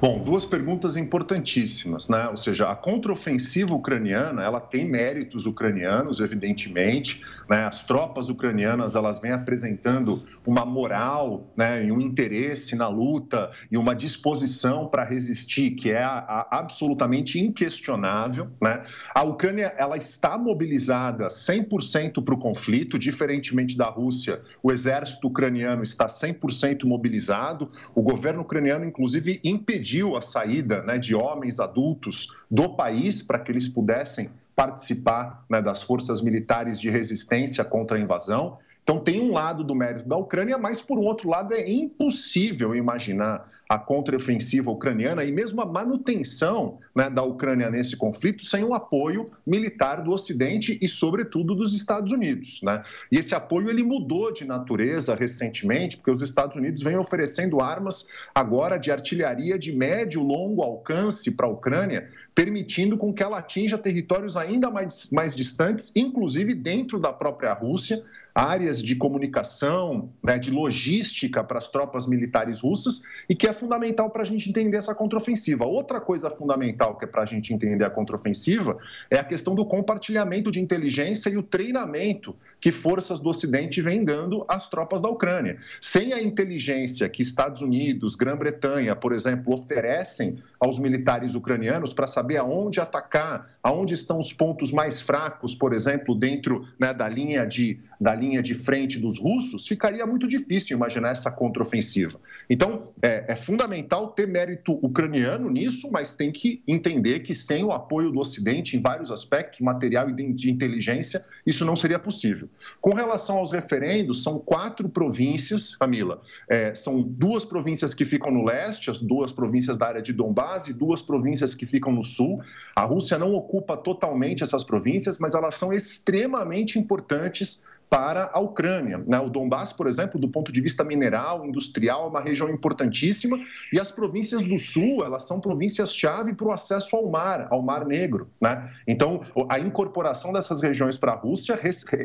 Bom, duas perguntas importantíssimas, né? Ou seja, a contraofensiva ucraniana, ela tem méritos ucranianos, evidentemente, né? As tropas ucranianas, elas vêm apresentando uma moral, né, e um interesse na luta e uma disposição para resistir que é a, a, absolutamente inquestionável, né? A Ucrânia, ela está mobilizada 100% para o conflito, diferentemente da Rússia. O exército ucraniano está 100% mobilizado. O governo ucraniano, inclusive, impediu a saída né, de homens adultos do país para que eles pudessem participar né, das forças militares de resistência contra a invasão. Então, tem um lado do mérito da Ucrânia, mas, por um outro lado, é impossível imaginar a contraofensiva ucraniana e mesmo a manutenção né, da Ucrânia nesse conflito sem o apoio militar do Ocidente e, sobretudo, dos Estados Unidos. Né? E esse apoio ele mudou de natureza recentemente, porque os Estados Unidos vêm oferecendo armas agora de artilharia de médio e longo alcance para a Ucrânia, permitindo com que ela atinja territórios ainda mais, mais distantes, inclusive dentro da própria Rússia, áreas de comunicação, né, de logística para as tropas militares russas e que é fundamental para a gente entender essa contraofensiva. Outra coisa fundamental que é para a gente entender a contraofensiva é a questão do compartilhamento de inteligência e o treinamento que forças do Ocidente vêm dando às tropas da Ucrânia. Sem a inteligência que Estados Unidos, Grã-Bretanha, por exemplo, oferecem aos militares ucranianos para saber aonde atacar, aonde estão os pontos mais fracos, por exemplo, dentro né, da, linha de, da linha de frente dos russos, ficaria muito difícil imaginar essa contraofensiva. Então, é, é fundamental ter mérito ucraniano nisso, mas tem que entender que sem o apoio do Ocidente em vários aspectos, material e de inteligência, isso não seria possível. Com relação aos referendos, são quatro províncias, Camila. É, são duas províncias que ficam no leste, as duas províncias da área de Donbás e duas províncias que ficam no sul. A Rússia não ocupa totalmente essas províncias, mas elas são extremamente importantes para a Ucrânia. Né? O Donbass, por exemplo, do ponto de vista mineral, industrial, é uma região importantíssima, e as províncias do sul, elas são províncias-chave para o acesso ao mar, ao Mar Negro. Né? Então, a incorporação dessas regiões para a Rússia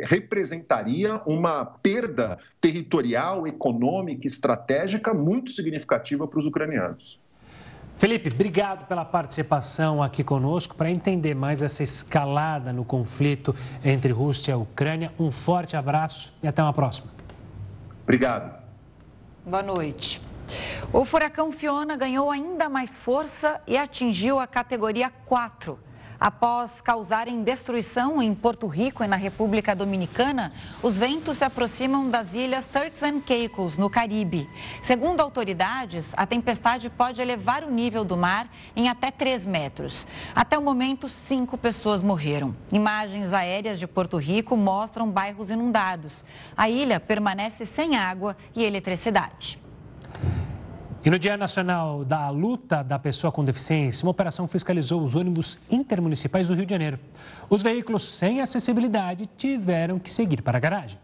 representaria uma perda territorial, econômica, estratégica muito significativa para os ucranianos. Felipe, obrigado pela participação aqui conosco. Para entender mais essa escalada no conflito entre Rússia e Ucrânia, um forte abraço e até uma próxima. Obrigado. Boa noite. O furacão Fiona ganhou ainda mais força e atingiu a categoria 4 Após causarem destruição em Porto Rico e na República Dominicana, os ventos se aproximam das ilhas Turks and Caicos, no Caribe. Segundo autoridades, a tempestade pode elevar o nível do mar em até 3 metros. Até o momento, cinco pessoas morreram. Imagens aéreas de Porto Rico mostram bairros inundados. A ilha permanece sem água e eletricidade. E no Dia Nacional da Luta da Pessoa com Deficiência, uma operação fiscalizou os ônibus intermunicipais do Rio de Janeiro. Os veículos sem acessibilidade tiveram que seguir para a garagem.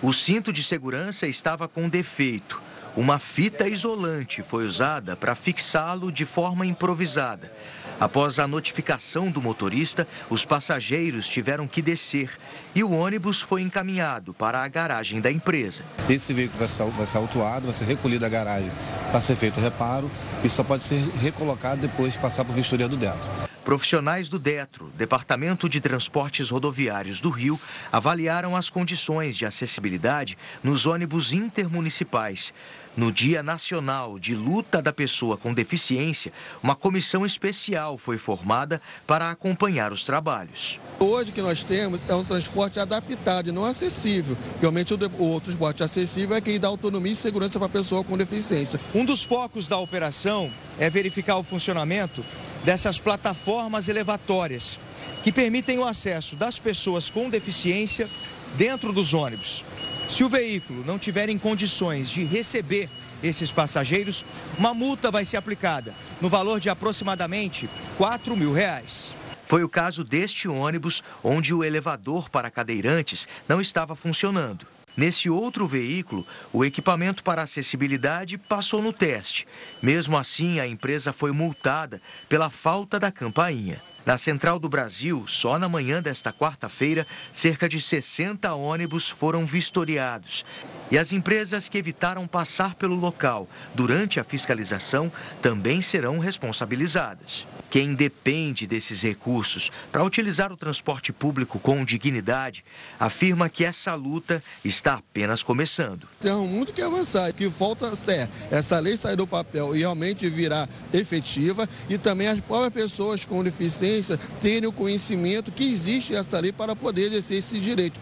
O cinto de segurança estava com defeito. Uma fita isolante foi usada para fixá-lo de forma improvisada. Após a notificação do motorista, os passageiros tiveram que descer e o ônibus foi encaminhado para a garagem da empresa. Esse veículo vai ser, vai ser autuado, vai ser recolhido da garagem para ser feito o reparo e só pode ser recolocado depois de passar por vistoria do Detro. Profissionais do DETRO, Departamento de Transportes Rodoviários do Rio, avaliaram as condições de acessibilidade nos ônibus intermunicipais. No Dia Nacional de Luta da Pessoa com Deficiência, uma comissão especial foi formada para acompanhar os trabalhos. Hoje que nós temos é um transporte adaptado e não acessível. Realmente o outro transporte acessível é quem dá autonomia e segurança para a pessoa com deficiência. Um dos focos da operação é verificar o funcionamento dessas plataformas elevatórias que permitem o acesso das pessoas com deficiência dentro dos ônibus. Se o veículo não tiver em condições de receber esses passageiros, uma multa vai ser aplicada no valor de aproximadamente 4 mil reais. Foi o caso deste ônibus, onde o elevador para cadeirantes não estava funcionando. Nesse outro veículo, o equipamento para acessibilidade passou no teste. Mesmo assim, a empresa foi multada pela falta da campainha. Na Central do Brasil, só na manhã desta quarta-feira, cerca de 60 ônibus foram vistoriados. E as empresas que evitaram passar pelo local durante a fiscalização também serão responsabilizadas. Quem depende desses recursos para utilizar o transporte público com dignidade afirma que essa luta está apenas começando. Tem muito que avançar, que falta é essa lei sair do papel e realmente virar efetiva e também as próprias pessoas com deficiência terem o conhecimento que existe essa lei para poder exercer esse direito.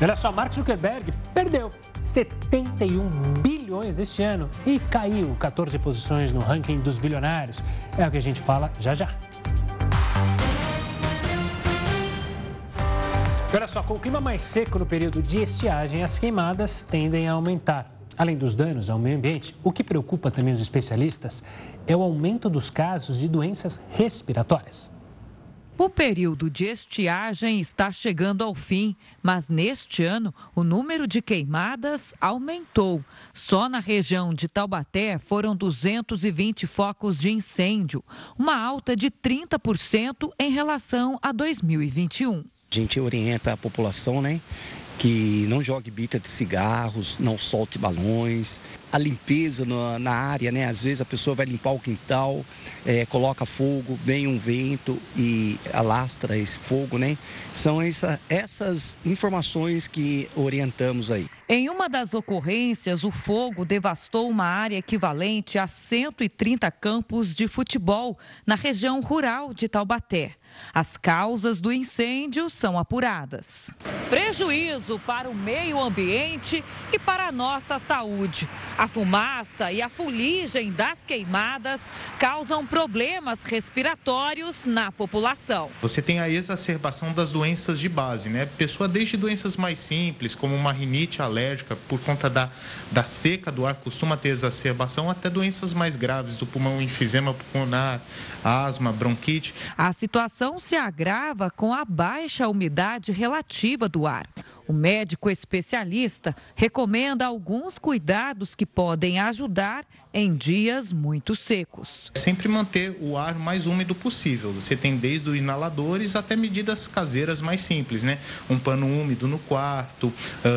Olha só, Mark Zuckerberg perdeu 71 bilhões este ano e caiu 14 posições no ranking dos bilionários. É o que a gente fala já já. Olha só, com o clima mais seco no período de estiagem, as queimadas tendem a aumentar. Além dos danos ao meio ambiente, o que preocupa também os especialistas é o aumento dos casos de doenças respiratórias. O período de estiagem está chegando ao fim, mas neste ano o número de queimadas aumentou. Só na região de Taubaté foram 220 focos de incêndio, uma alta de 30% em relação a 2021. A gente orienta a população, né, que não jogue bita de cigarros, não solte balões, a limpeza na, na, área, né? Às vezes a pessoa vai limpar o quintal, é, coloca fogo, vem um vento e alastra esse fogo, né? São essa, essas informações que orientamos aí. Em uma das ocorrências, o fogo devastou uma área equivalente a 130 campos de futebol na região rural de Taubaté. As causas do incêndio são apuradas. Prejuízo para o meio ambiente e para a nossa saúde. A fumaça e a fuligem das queimadas causam problemas respiratórios na população. Você tem a exacerbação das doenças de base, né? Pessoa desde doenças mais simples, como uma rinite alérgica, por conta da, da seca do ar, costuma ter exacerbação, até doenças mais graves do pulmão, enfisema pulmonar, asma, bronquite. A situação se agrava com a baixa umidade relativa do ar. O médico especialista recomenda alguns cuidados que podem ajudar em dias muito secos. Sempre manter o ar mais úmido possível. Você tem desde os inaladores até medidas caseiras mais simples, né? Um pano úmido no quarto,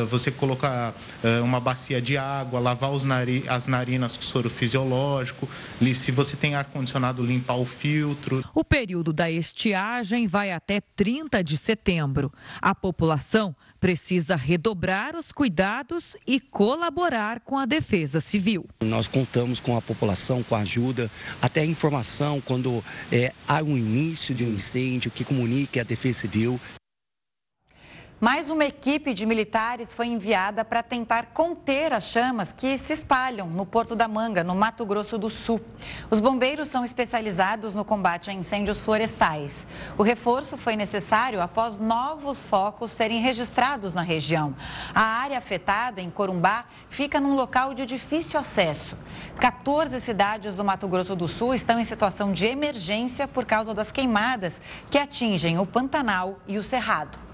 você colocar uma bacia de água, lavar nari as narinas com soro fisiológico, se você tem ar-condicionado, limpar o filtro. O período da estiagem vai até 30 de setembro. A população precisa redobrar os cuidados e colaborar com a Defesa Civil. Nós contamos com a população, com a ajuda, até a informação quando é, há um início de um incêndio que comunique a Defesa Civil. Mais uma equipe de militares foi enviada para tentar conter as chamas que se espalham no Porto da Manga, no Mato Grosso do Sul. Os bombeiros são especializados no combate a incêndios florestais. O reforço foi necessário após novos focos serem registrados na região. A área afetada, em Corumbá, fica num local de difícil acesso. 14 cidades do Mato Grosso do Sul estão em situação de emergência por causa das queimadas que atingem o Pantanal e o Cerrado.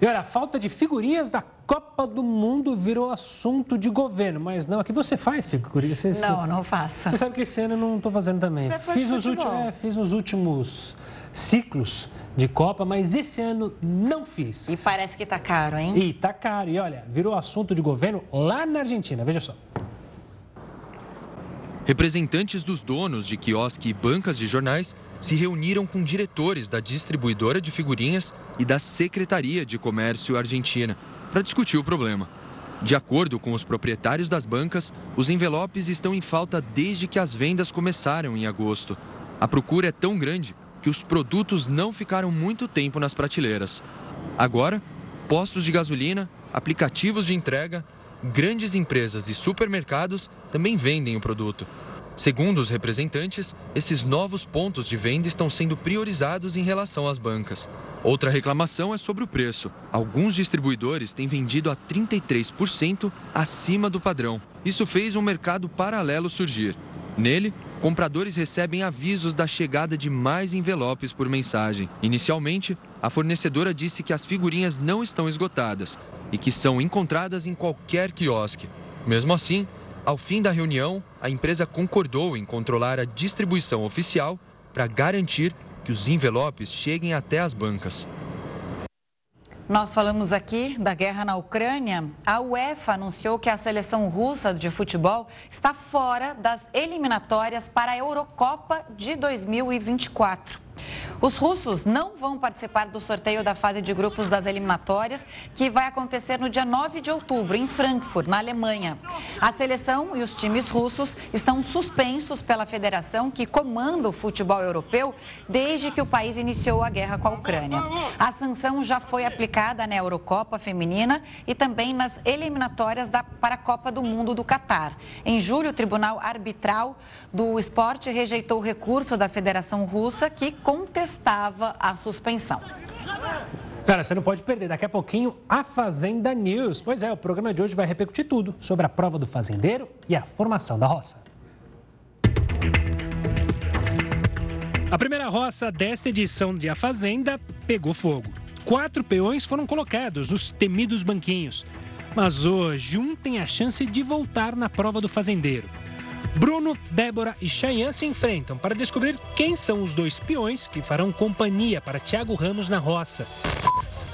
E olha, a falta de figurinhas da Copa do Mundo virou assunto de governo, mas não, aqui você faz figurinhas. Você, não, não faço. Você sabe que esse ano eu não estou fazendo também. Você fiz, nos últimos, é, fiz nos últimos ciclos de Copa, mas esse ano não fiz. E parece que tá caro, hein? E tá caro. E olha, virou assunto de governo lá na Argentina. Veja só. Representantes dos donos de quiosque e bancas de jornais se reuniram com diretores da distribuidora de figurinhas e da Secretaria de Comércio Argentina para discutir o problema. De acordo com os proprietários das bancas, os envelopes estão em falta desde que as vendas começaram em agosto. A procura é tão grande que os produtos não ficaram muito tempo nas prateleiras. Agora, postos de gasolina, aplicativos de entrega, grandes empresas e supermercados também vendem o produto. Segundo os representantes, esses novos pontos de venda estão sendo priorizados em relação às bancas. Outra reclamação é sobre o preço. Alguns distribuidores têm vendido a 33% acima do padrão. Isso fez um mercado paralelo surgir. Nele, compradores recebem avisos da chegada de mais envelopes por mensagem. Inicialmente, a fornecedora disse que as figurinhas não estão esgotadas e que são encontradas em qualquer quiosque. Mesmo assim, ao fim da reunião, a empresa concordou em controlar a distribuição oficial para garantir que os envelopes cheguem até as bancas. Nós falamos aqui da guerra na Ucrânia. A UEFA anunciou que a seleção russa de futebol está fora das eliminatórias para a Eurocopa de 2024. Os russos não vão participar do sorteio da fase de grupos das eliminatórias, que vai acontecer no dia 9 de outubro, em Frankfurt, na Alemanha. A seleção e os times russos estão suspensos pela federação que comanda o futebol europeu desde que o país iniciou a guerra com a Ucrânia. A sanção já foi aplicada na Eurocopa Feminina e também nas eliminatórias da, para a Copa do Mundo do Catar. Em julho, o Tribunal Arbitral do Esporte rejeitou o recurso da Federação Russa que contestava a suspensão. Cara, você não pode perder. Daqui a pouquinho, a Fazenda News. Pois é, o programa de hoje vai repercutir tudo sobre a prova do fazendeiro e a formação da roça. A primeira roça desta edição de A Fazenda pegou fogo. Quatro peões foram colocados nos temidos banquinhos. Mas hoje, um tem a chance de voltar na prova do fazendeiro. Bruno, Débora e Cheyenne se enfrentam para descobrir quem são os dois peões que farão companhia para Tiago Ramos na roça.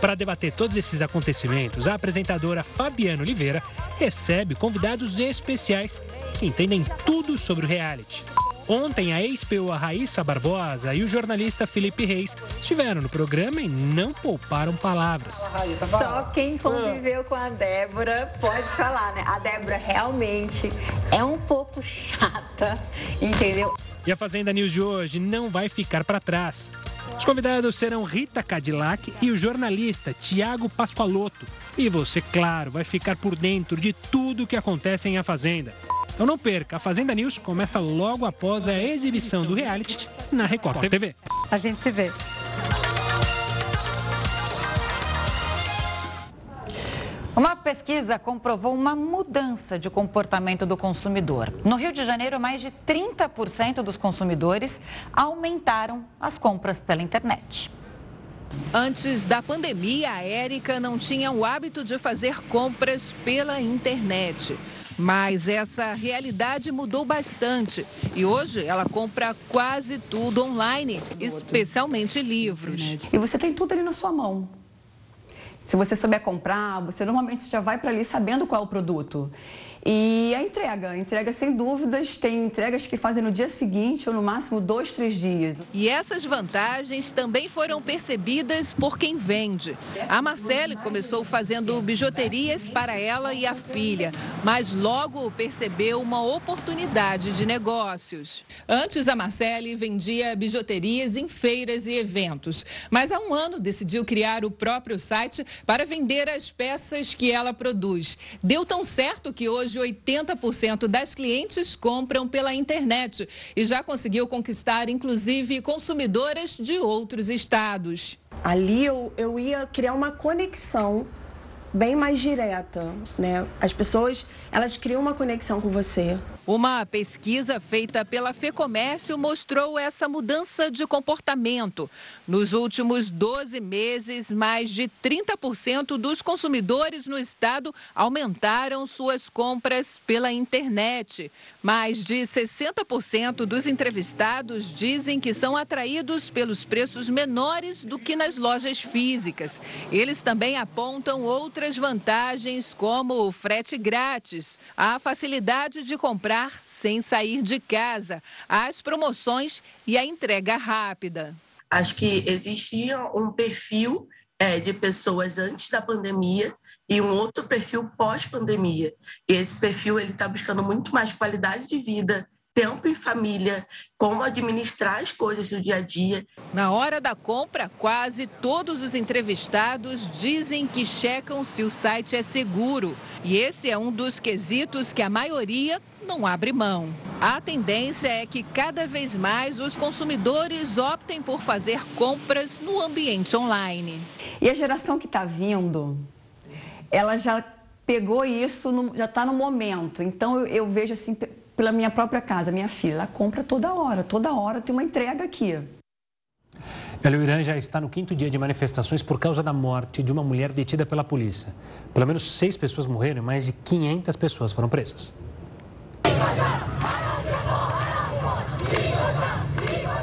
Para debater todos esses acontecimentos, a apresentadora Fabiana Oliveira recebe convidados especiais que entendem tudo sobre o reality. Ontem, a ex-POA Raíssa Barbosa e o jornalista Felipe Reis estiveram no programa e não pouparam palavras. Só quem conviveu com a Débora pode falar, né? A Débora realmente é um pouco chata, entendeu? E a Fazenda News de hoje não vai ficar para trás. Os convidados serão Rita Cadillac e o jornalista Tiago Pascoaloto. E você, claro, vai ficar por dentro de tudo o que acontece em A Fazenda. Então não perca, a Fazenda News começa logo após a exibição do reality na Record TV. A gente se vê. Uma pesquisa comprovou uma mudança de comportamento do consumidor. No Rio de Janeiro, mais de 30% dos consumidores aumentaram as compras pela internet. Antes da pandemia, a Érica não tinha o hábito de fazer compras pela internet. Mas essa realidade mudou bastante e hoje ela compra quase tudo online, especialmente livros. E você tem tudo ali na sua mão. Se você souber comprar, você normalmente já vai para ali sabendo qual é o produto. E a entrega, a entrega sem dúvidas, tem entregas que fazem no dia seguinte ou no máximo dois, três dias. E essas vantagens também foram percebidas por quem vende. A Marcele começou fazendo bijuterias para ela e a filha, mas logo percebeu uma oportunidade de negócios. Antes, a Marcele vendia bijuterias em feiras e eventos, mas há um ano decidiu criar o próprio site para vender as peças que ela produz. Deu tão certo que hoje de 80% das clientes compram pela internet e já conseguiu conquistar, inclusive, consumidoras de outros estados. Ali eu, eu ia criar uma conexão bem mais direta, né? As pessoas, elas criam uma conexão com você. Uma pesquisa feita pela FEComércio mostrou essa mudança de comportamento. Nos últimos 12 meses, mais de 30% dos consumidores no estado aumentaram suas compras pela internet. Mais de 60% dos entrevistados dizem que são atraídos pelos preços menores do que nas lojas físicas. Eles também apontam outras vantagens, como o frete grátis, a facilidade de comprar comprar sem sair de casa, as promoções e a entrega rápida. Acho que existia um perfil é, de pessoas antes da pandemia e um outro perfil pós-pandemia. E esse perfil ele está buscando muito mais qualidade de vida, tempo em família, como administrar as coisas do dia a dia. Na hora da compra, quase todos os entrevistados dizem que checam se o site é seguro. E esse é um dos quesitos que a maioria não abre mão. A tendência é que cada vez mais os consumidores optem por fazer compras no ambiente online. E a geração que está vindo, ela já pegou isso, no, já está no momento. Então eu, eu vejo assim pela minha própria casa, minha filha, ela compra toda hora, toda hora tem uma entrega aqui. o Irã já está no quinto dia de manifestações por causa da morte de uma mulher detida pela polícia. Pelo menos seis pessoas morreram e mais de 500 pessoas foram presas.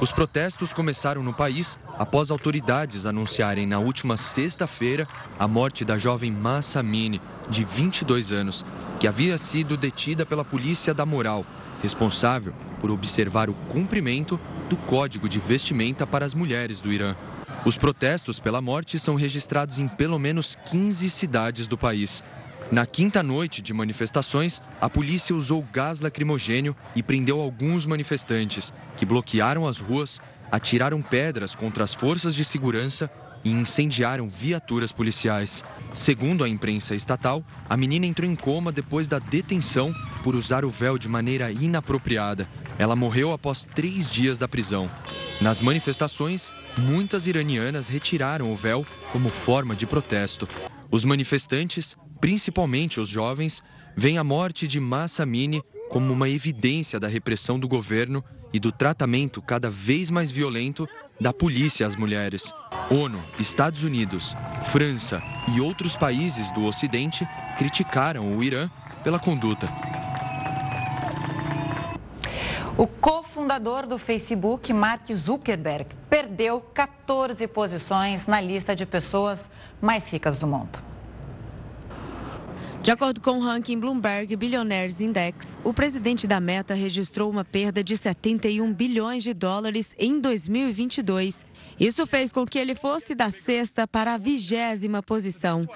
Os protestos começaram no país após autoridades anunciarem na última sexta-feira a morte da jovem Massa Amini, de 22 anos, que havia sido detida pela polícia da moral, responsável por observar o cumprimento do código de vestimenta para as mulheres do Irã. Os protestos pela morte são registrados em pelo menos 15 cidades do país. Na quinta noite de manifestações, a polícia usou gás lacrimogênio e prendeu alguns manifestantes, que bloquearam as ruas, atiraram pedras contra as forças de segurança e incendiaram viaturas policiais. Segundo a imprensa estatal, a menina entrou em coma depois da detenção por usar o véu de maneira inapropriada. Ela morreu após três dias da prisão. Nas manifestações, muitas iranianas retiraram o véu como forma de protesto. Os manifestantes principalmente os jovens, veem a morte de Massa Amini como uma evidência da repressão do governo e do tratamento cada vez mais violento da polícia às mulheres. ONU, Estados Unidos, França e outros países do Ocidente criticaram o Irã pela conduta. O cofundador do Facebook, Mark Zuckerberg, perdeu 14 posições na lista de pessoas mais ricas do mundo. De acordo com o ranking Bloomberg Billionaires Index, o presidente da Meta registrou uma perda de 71 bilhões de dólares em 2022. Isso fez com que ele fosse da sexta para a vigésima posição.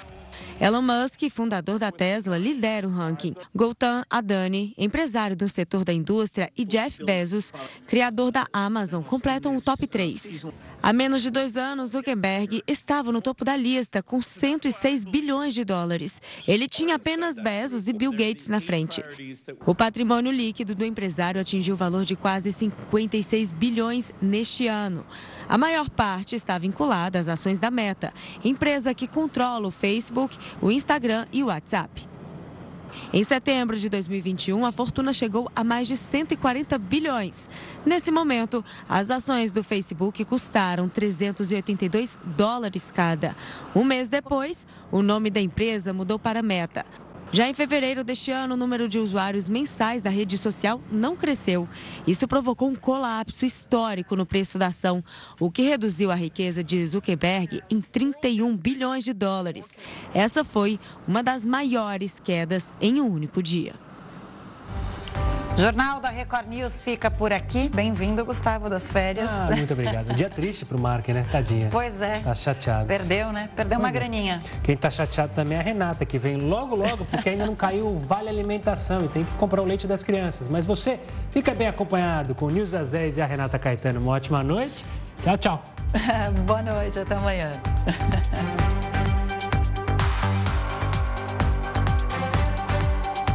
Elon Musk, fundador da Tesla, lidera o ranking. Gautam Adani, empresário do setor da indústria, e Jeff Bezos, criador da Amazon, completam o top 3. Há menos de dois anos, Zuckerberg estava no topo da lista com 106 bilhões de dólares. Ele tinha apenas Bezos e Bill Gates na frente. O patrimônio líquido do empresário atingiu o valor de quase 56 bilhões neste ano. A maior parte está vinculada às ações da Meta, empresa que controla o Facebook, o Instagram e o WhatsApp. Em setembro de 2021, a fortuna chegou a mais de 140 bilhões. Nesse momento, as ações do Facebook custaram 382 dólares cada. Um mês depois, o nome da empresa mudou para Meta. Já em fevereiro deste ano, o número de usuários mensais da rede social não cresceu. Isso provocou um colapso histórico no preço da ação, o que reduziu a riqueza de Zuckerberg em 31 bilhões de dólares. Essa foi uma das maiores quedas em um único dia. Jornal da Record News fica por aqui. Bem-vindo, Gustavo, das férias. Ah, muito obrigado. Dia triste pro Mark, né? Tadinha. Pois é. Tá chateado. Perdeu, né? Perdeu pois uma é. graninha. Quem tá chateado também é a Renata, que vem logo, logo, porque ainda não caiu o Vale Alimentação e tem que comprar o leite das crianças. Mas você fica bem acompanhado com o News às 10 e a Renata Caetano. Uma ótima noite. Tchau, tchau. Boa noite, até amanhã.